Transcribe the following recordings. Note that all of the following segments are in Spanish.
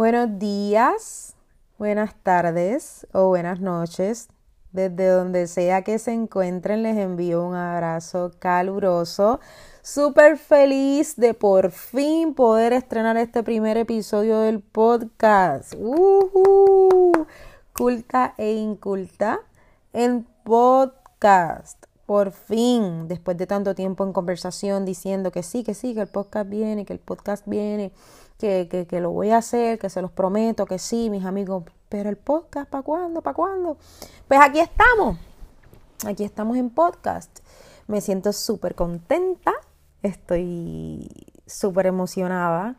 Buenos días, buenas tardes o buenas noches. Desde donde sea que se encuentren, les envío un abrazo caluroso. Súper feliz de por fin poder estrenar este primer episodio del podcast. Culta e inculta en podcast. Por fin, después de tanto tiempo en conversación diciendo que sí, que sí, que el podcast viene, que el podcast viene que, que, lo voy a hacer, que se los prometo, que sí, mis amigos, pero el podcast, ¿para cuándo? ¿Para cuándo? Pues aquí estamos, aquí estamos en podcast. Me siento súper contenta, estoy súper emocionada.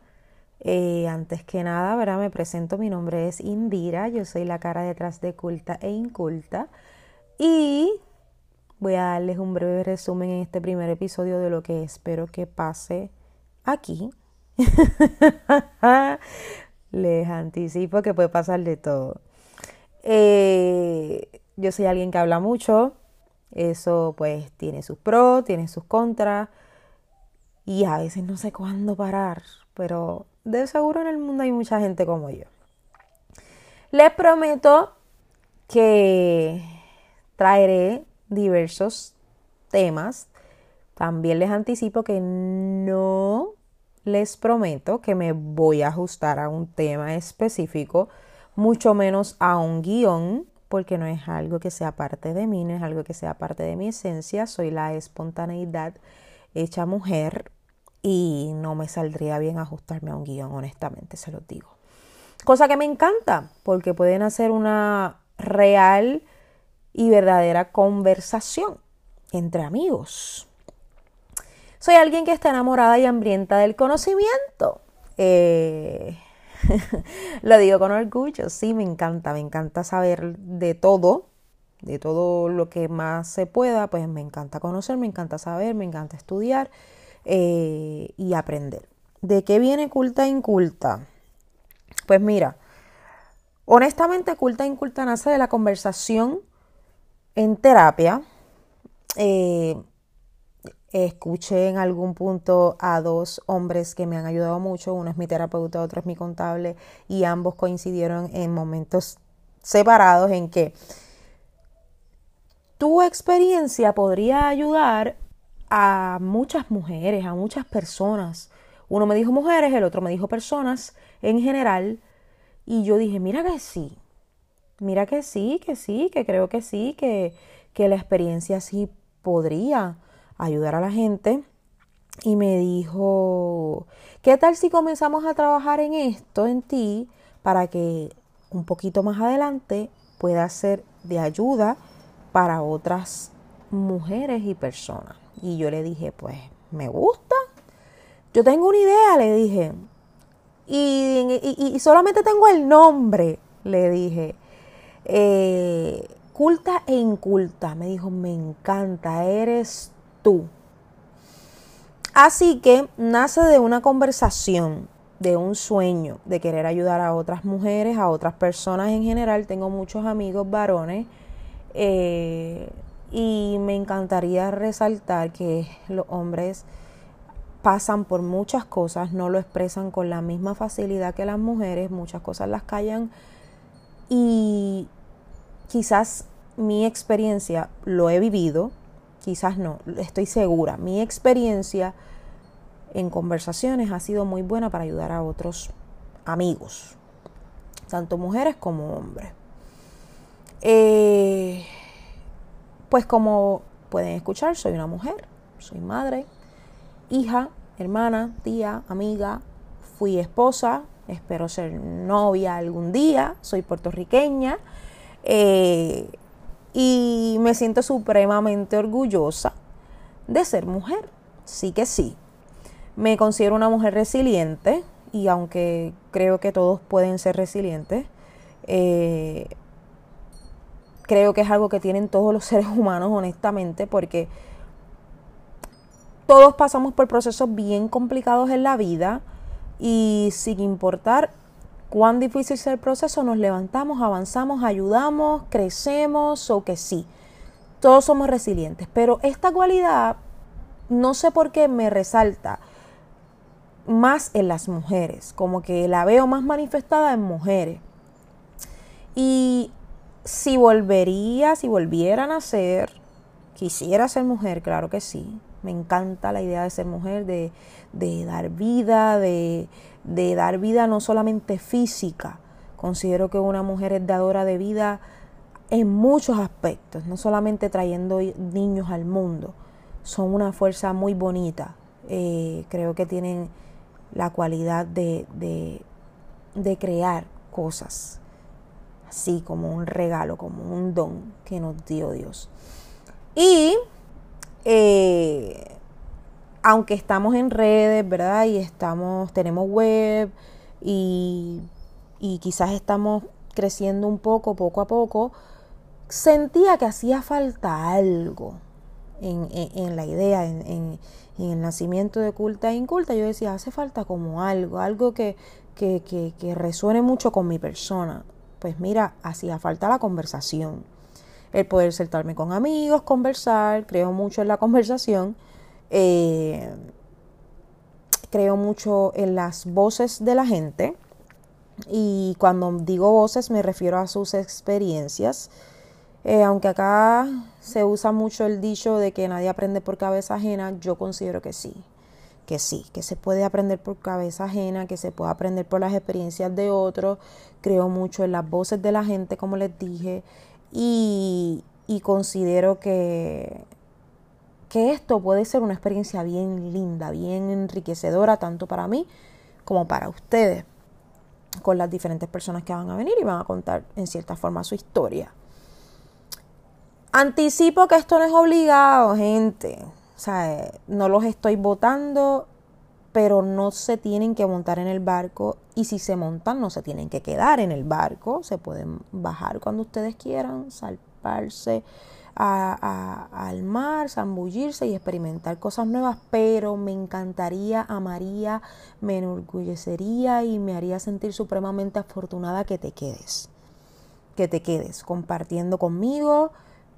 Eh, antes que nada, ¿verdad? Me presento, mi nombre es Indira, yo soy la cara detrás de Culta e Inculta y voy a darles un breve resumen en este primer episodio de lo que espero que pase aquí Les anticipo que puede pasar de todo. Eh, yo soy alguien que habla mucho. Eso pues tiene sus pros, tiene sus contras. Y a veces no sé cuándo parar. Pero de seguro en el mundo hay mucha gente como yo. Les prometo que traeré diversos temas. También les anticipo que no les prometo que me voy a ajustar a un tema específico, mucho menos a un guion, porque no es algo que sea parte de mí, no es algo que sea parte de mi esencia, soy la espontaneidad hecha mujer y no me saldría bien ajustarme a un guion, honestamente, se lo digo. Cosa que me encanta, porque pueden hacer una real y verdadera conversación entre amigos. Soy alguien que está enamorada y hambrienta del conocimiento. Eh, lo digo con orgullo, sí, me encanta, me encanta saber de todo, de todo lo que más se pueda, pues me encanta conocer, me encanta saber, me encanta estudiar eh, y aprender. ¿De qué viene culta e inculta? Pues mira, honestamente culta e inculta nace de la conversación en terapia. Eh, Escuché en algún punto a dos hombres que me han ayudado mucho, uno es mi terapeuta, otro es mi contable, y ambos coincidieron en momentos separados en que tu experiencia podría ayudar a muchas mujeres, a muchas personas. Uno me dijo mujeres, el otro me dijo personas en general, y yo dije, mira que sí, mira que sí, que sí, que creo que sí, que, que la experiencia sí podría ayudar a la gente y me dijo, ¿qué tal si comenzamos a trabajar en esto, en ti, para que un poquito más adelante pueda ser de ayuda para otras mujeres y personas? Y yo le dije, pues, me gusta. Yo tengo una idea, le dije. Y, solamente tengo el nombre, le dije. Eh, culta e inculta. Me dijo, me encanta, eres tú. Así que nace de una conversación, de un sueño, de querer ayudar a otras mujeres, a otras personas en general. Tengo muchos amigos varones eh, y me encantaría resaltar que los hombres pasan por muchas cosas, no lo expresan con la misma facilidad que las mujeres, muchas cosas las callan y quizás mi experiencia lo he vivido, quizás no, estoy segura. Mi experiencia en conversaciones ha sido muy buena para ayudar a otros amigos, tanto mujeres como hombres. Eh, pues como pueden escuchar, soy una mujer, soy madre, hija, hermana, tía, amiga, fui esposa, espero ser novia algún día, soy puertorriqueña. Eh, y me siento supremamente orgullosa de ser mujer. Sí que sí. Me considero una mujer resiliente y aunque creo que todos pueden ser resilientes, eh, creo que es algo que tienen todos los seres humanos, honestamente, porque todos pasamos por procesos bien complicados en la vida y sin importar cuán difícil sea el proceso, nos levantamos, avanzamos, ayudamos, crecemos o que sí. Todos somos resilientes, pero esta cualidad no sé por qué me resalta más en las mujeres, como que la veo más manifestada en mujeres. Y si volvería, si volviera a nacer, quisiera ser mujer, claro que sí. Me encanta la idea de ser mujer, de, dar vida, de, de dar vida no solamente física. Considero que una mujer es dadora de vida en muchos aspectos, no solamente trayendo niños al mundo. Son una fuerza muy bonita. Eh, creo que tienen la cualidad de, de, crear cosas, así como un regalo, como un don que nos dio Dios. Y eh, aunque estamos en redes, ¿verdad? Y estamos, tenemos web y, y quizás estamos creciendo un poco, poco a poco, sentía que hacía falta algo en, la idea, en, el nacimiento de culta e inculta. Yo decía, hace falta como algo, algo que, que, que, resuene mucho con mi persona. Pues mira, hacía falta la conversación. El poder sentarme con amigos, conversar, creo mucho en la conversación. Eh, creo mucho en las voces de la gente. Y cuando digo voces me refiero a sus experiencias eh, aunque acá se usa mucho el dicho de que nadie aprende por cabeza ajena, yo considero que sí, que sí, que se puede aprender por cabeza ajena, que se puede aprender por las experiencias de otros. Creo mucho en las voces de la gente, como les dije, y, considero que, que esto puede ser una experiencia bien linda, bien enriquecedora, tanto para mí como para ustedes, con las diferentes personas que van a venir y van a contar en cierta forma su historia. Anticipo que esto no es obligado, gente. O sea, no los estoy votando, pero no se tienen que montar en el barco. Y si se montan, no se tienen que quedar en el barco. Se pueden bajar cuando ustedes quieran, salparse al mar, zambullirse y experimentar cosas nuevas. Pero me encantaría, amaría, me enorgullecería y me haría sentir supremamente afortunada que te quedes. Que te quedes compartiendo conmigo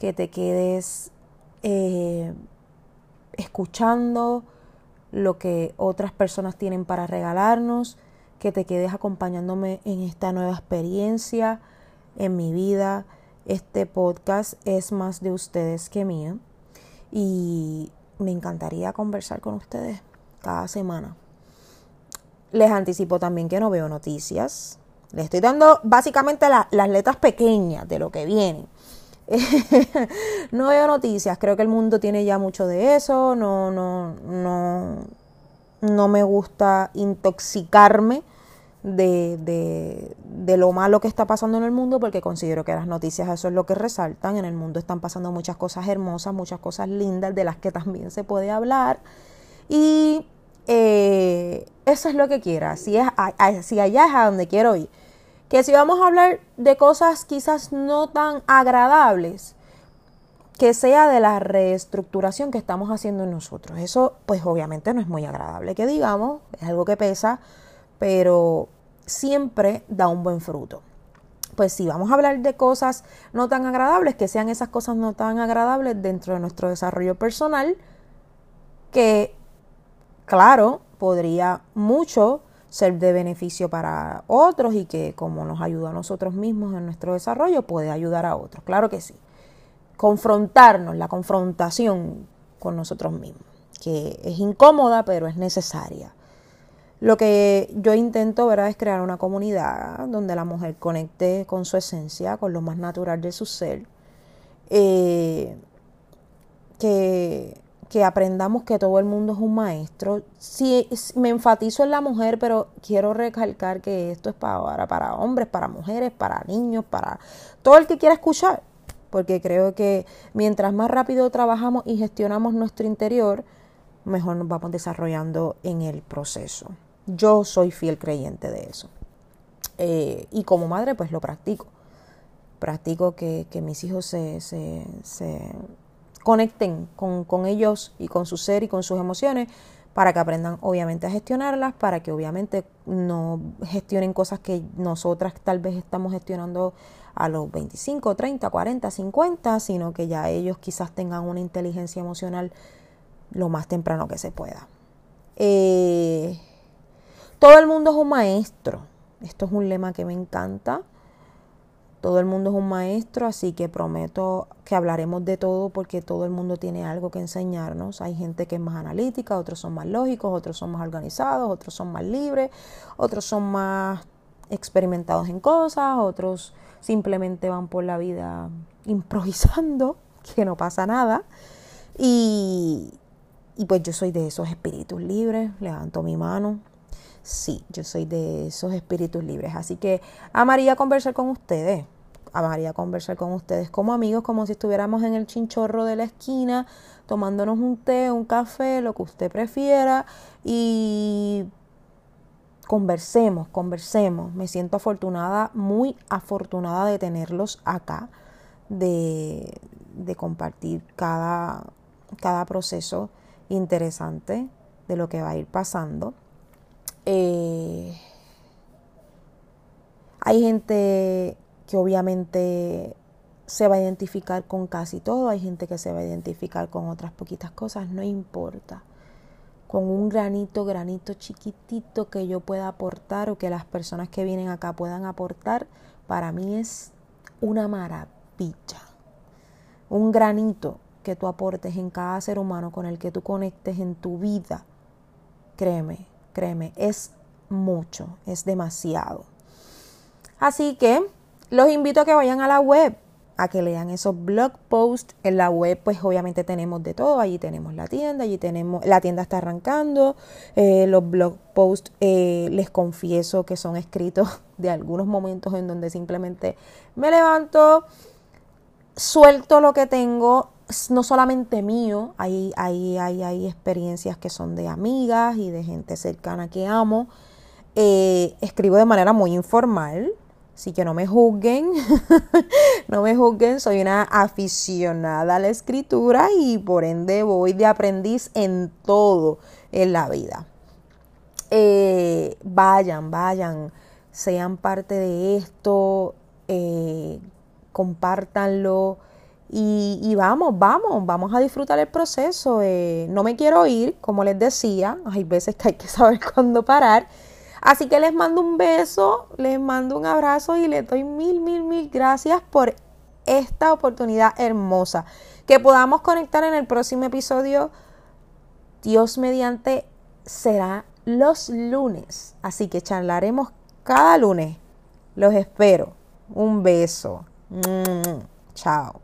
que te quedes eh, escuchando lo que otras personas tienen para regalarnos, que te quedes acompañándome en esta nueva experiencia en mi vida. Este podcast es más de ustedes que mío y me encantaría conversar con ustedes cada semana. Les anticipo también que no veo noticias. Les estoy dando básicamente las letras pequeñas de lo que viene. no veo noticias, creo que el mundo tiene ya mucho de eso, no, no, no, no me gusta intoxicarme de, de, de, lo malo que está pasando en el mundo porque considero que las noticias eso es lo que resaltan, en el mundo están pasando muchas cosas hermosas, muchas cosas lindas de las que también se puede hablar y eh, eso es lo que quiera, si, es, si allá es a donde quiero ir que si vamos a hablar de cosas quizás no tan agradables, que sea de la reestructuración que estamos haciendo en nosotros. Eso pues obviamente no es muy agradable que digamos, es algo que pesa, pero siempre da un buen fruto. Pues si vamos a hablar de cosas no tan agradables, que sean esas cosas no tan agradables dentro de nuestro desarrollo personal, que claro, podría mucho ser de beneficio para otros y que como nos ayuda a nosotros mismos en nuestro desarrollo, puede ayudar a otros. Claro que sí. Confrontarnos, la confrontación con nosotros mismos, que es incómoda, pero es necesaria. Lo que yo intento, ¿verdad?, es crear una comunidad donde la mujer conecte con su esencia, con lo más natural de su ser. Eh, que que aprendamos que todo el mundo es un maestro. Sí, me enfatizo en la mujer, pero quiero recalcar que esto es para, para hombres, para mujeres, para niños, para todo el que quiera escuchar. Porque creo que mientras más rápido trabajamos y gestionamos nuestro interior, mejor nos vamos desarrollando en el proceso. Yo soy fiel creyente de eso. Eh, y como madre, pues lo practico. Practico que, mis hijos se, se conecten con, ellos y con su ser y con sus emociones para que aprendan obviamente a gestionarlas, para que obviamente no gestionen cosas que nosotras tal vez estamos gestionando a los 25, 30, 40, 50, sino que ya ellos quizás tengan una inteligencia emocional lo más temprano que se pueda. Eh, Todo el mundo es un maestro. Esto es un lema que me encanta. Todo el mundo es un maestro, así que prometo que hablaremos de todo porque todo el mundo tiene algo que enseñarnos. Hay gente que es más analítica, otros son más lógicos, otros son más organizados, otros son más libres, otros son más experimentados en cosas, otros simplemente van por la vida improvisando, que no pasa nada. Y, y pues yo soy de esos espíritus libres, levanto mi mano. Sí, yo soy de esos espíritus libres. Así que amaría conversar con ustedes amaría conversar con ustedes como amigos, como si estuviéramos en el chinchorro de la esquina, tomándonos un té, un café, lo que usted prefiera y conversemos, conversemos. Me siento afortunada, muy afortunada de tenerlos acá, de, de compartir cada, cada proceso interesante de lo que va a ir pasando. Eh, hay gente que obviamente se va a identificar con casi todo, hay gente que se va a identificar con otras poquitas cosas, no importa. Con un granito, granito chiquitito que yo pueda aportar o que las personas que vienen acá puedan aportar, para mí es una maravilla. Un granito que tú aportes en cada ser humano con el que tú conectes en tu vida, créeme, créeme, es mucho, es demasiado. Así que los invito a que vayan a la web, a que lean esos blog posts. En la web, pues obviamente tenemos de todo. Allí tenemos la tienda, allí tenemos, la tienda está arrancando. Eh, los blog posts, eh, les confieso que son escritos de algunos momentos en donde simplemente me levanto, suelto lo que tengo, no solamente mío, hay, hay, hay, hay experiencias que son de amigas y de gente cercana que amo. Eh, escribo de manera muy informal, Así que no me juzguen, no me juzguen, soy una aficionada a la escritura y por ende voy de aprendiz en todo en la vida. Eh, vayan, vayan, sean parte de esto, eh, compártanlo y, vamos, vamos, vamos a disfrutar el proceso. Eh, no me quiero ir, como les decía, hay veces que hay que saber cuándo parar. Así que les mando un beso, les mando un abrazo y les doy mil, mil, mil gracias por esta oportunidad hermosa. Que podamos conectar en el próximo episodio. Dios mediante será los lunes. Así que charlaremos cada lunes. Los espero. Un beso. Mm, chao.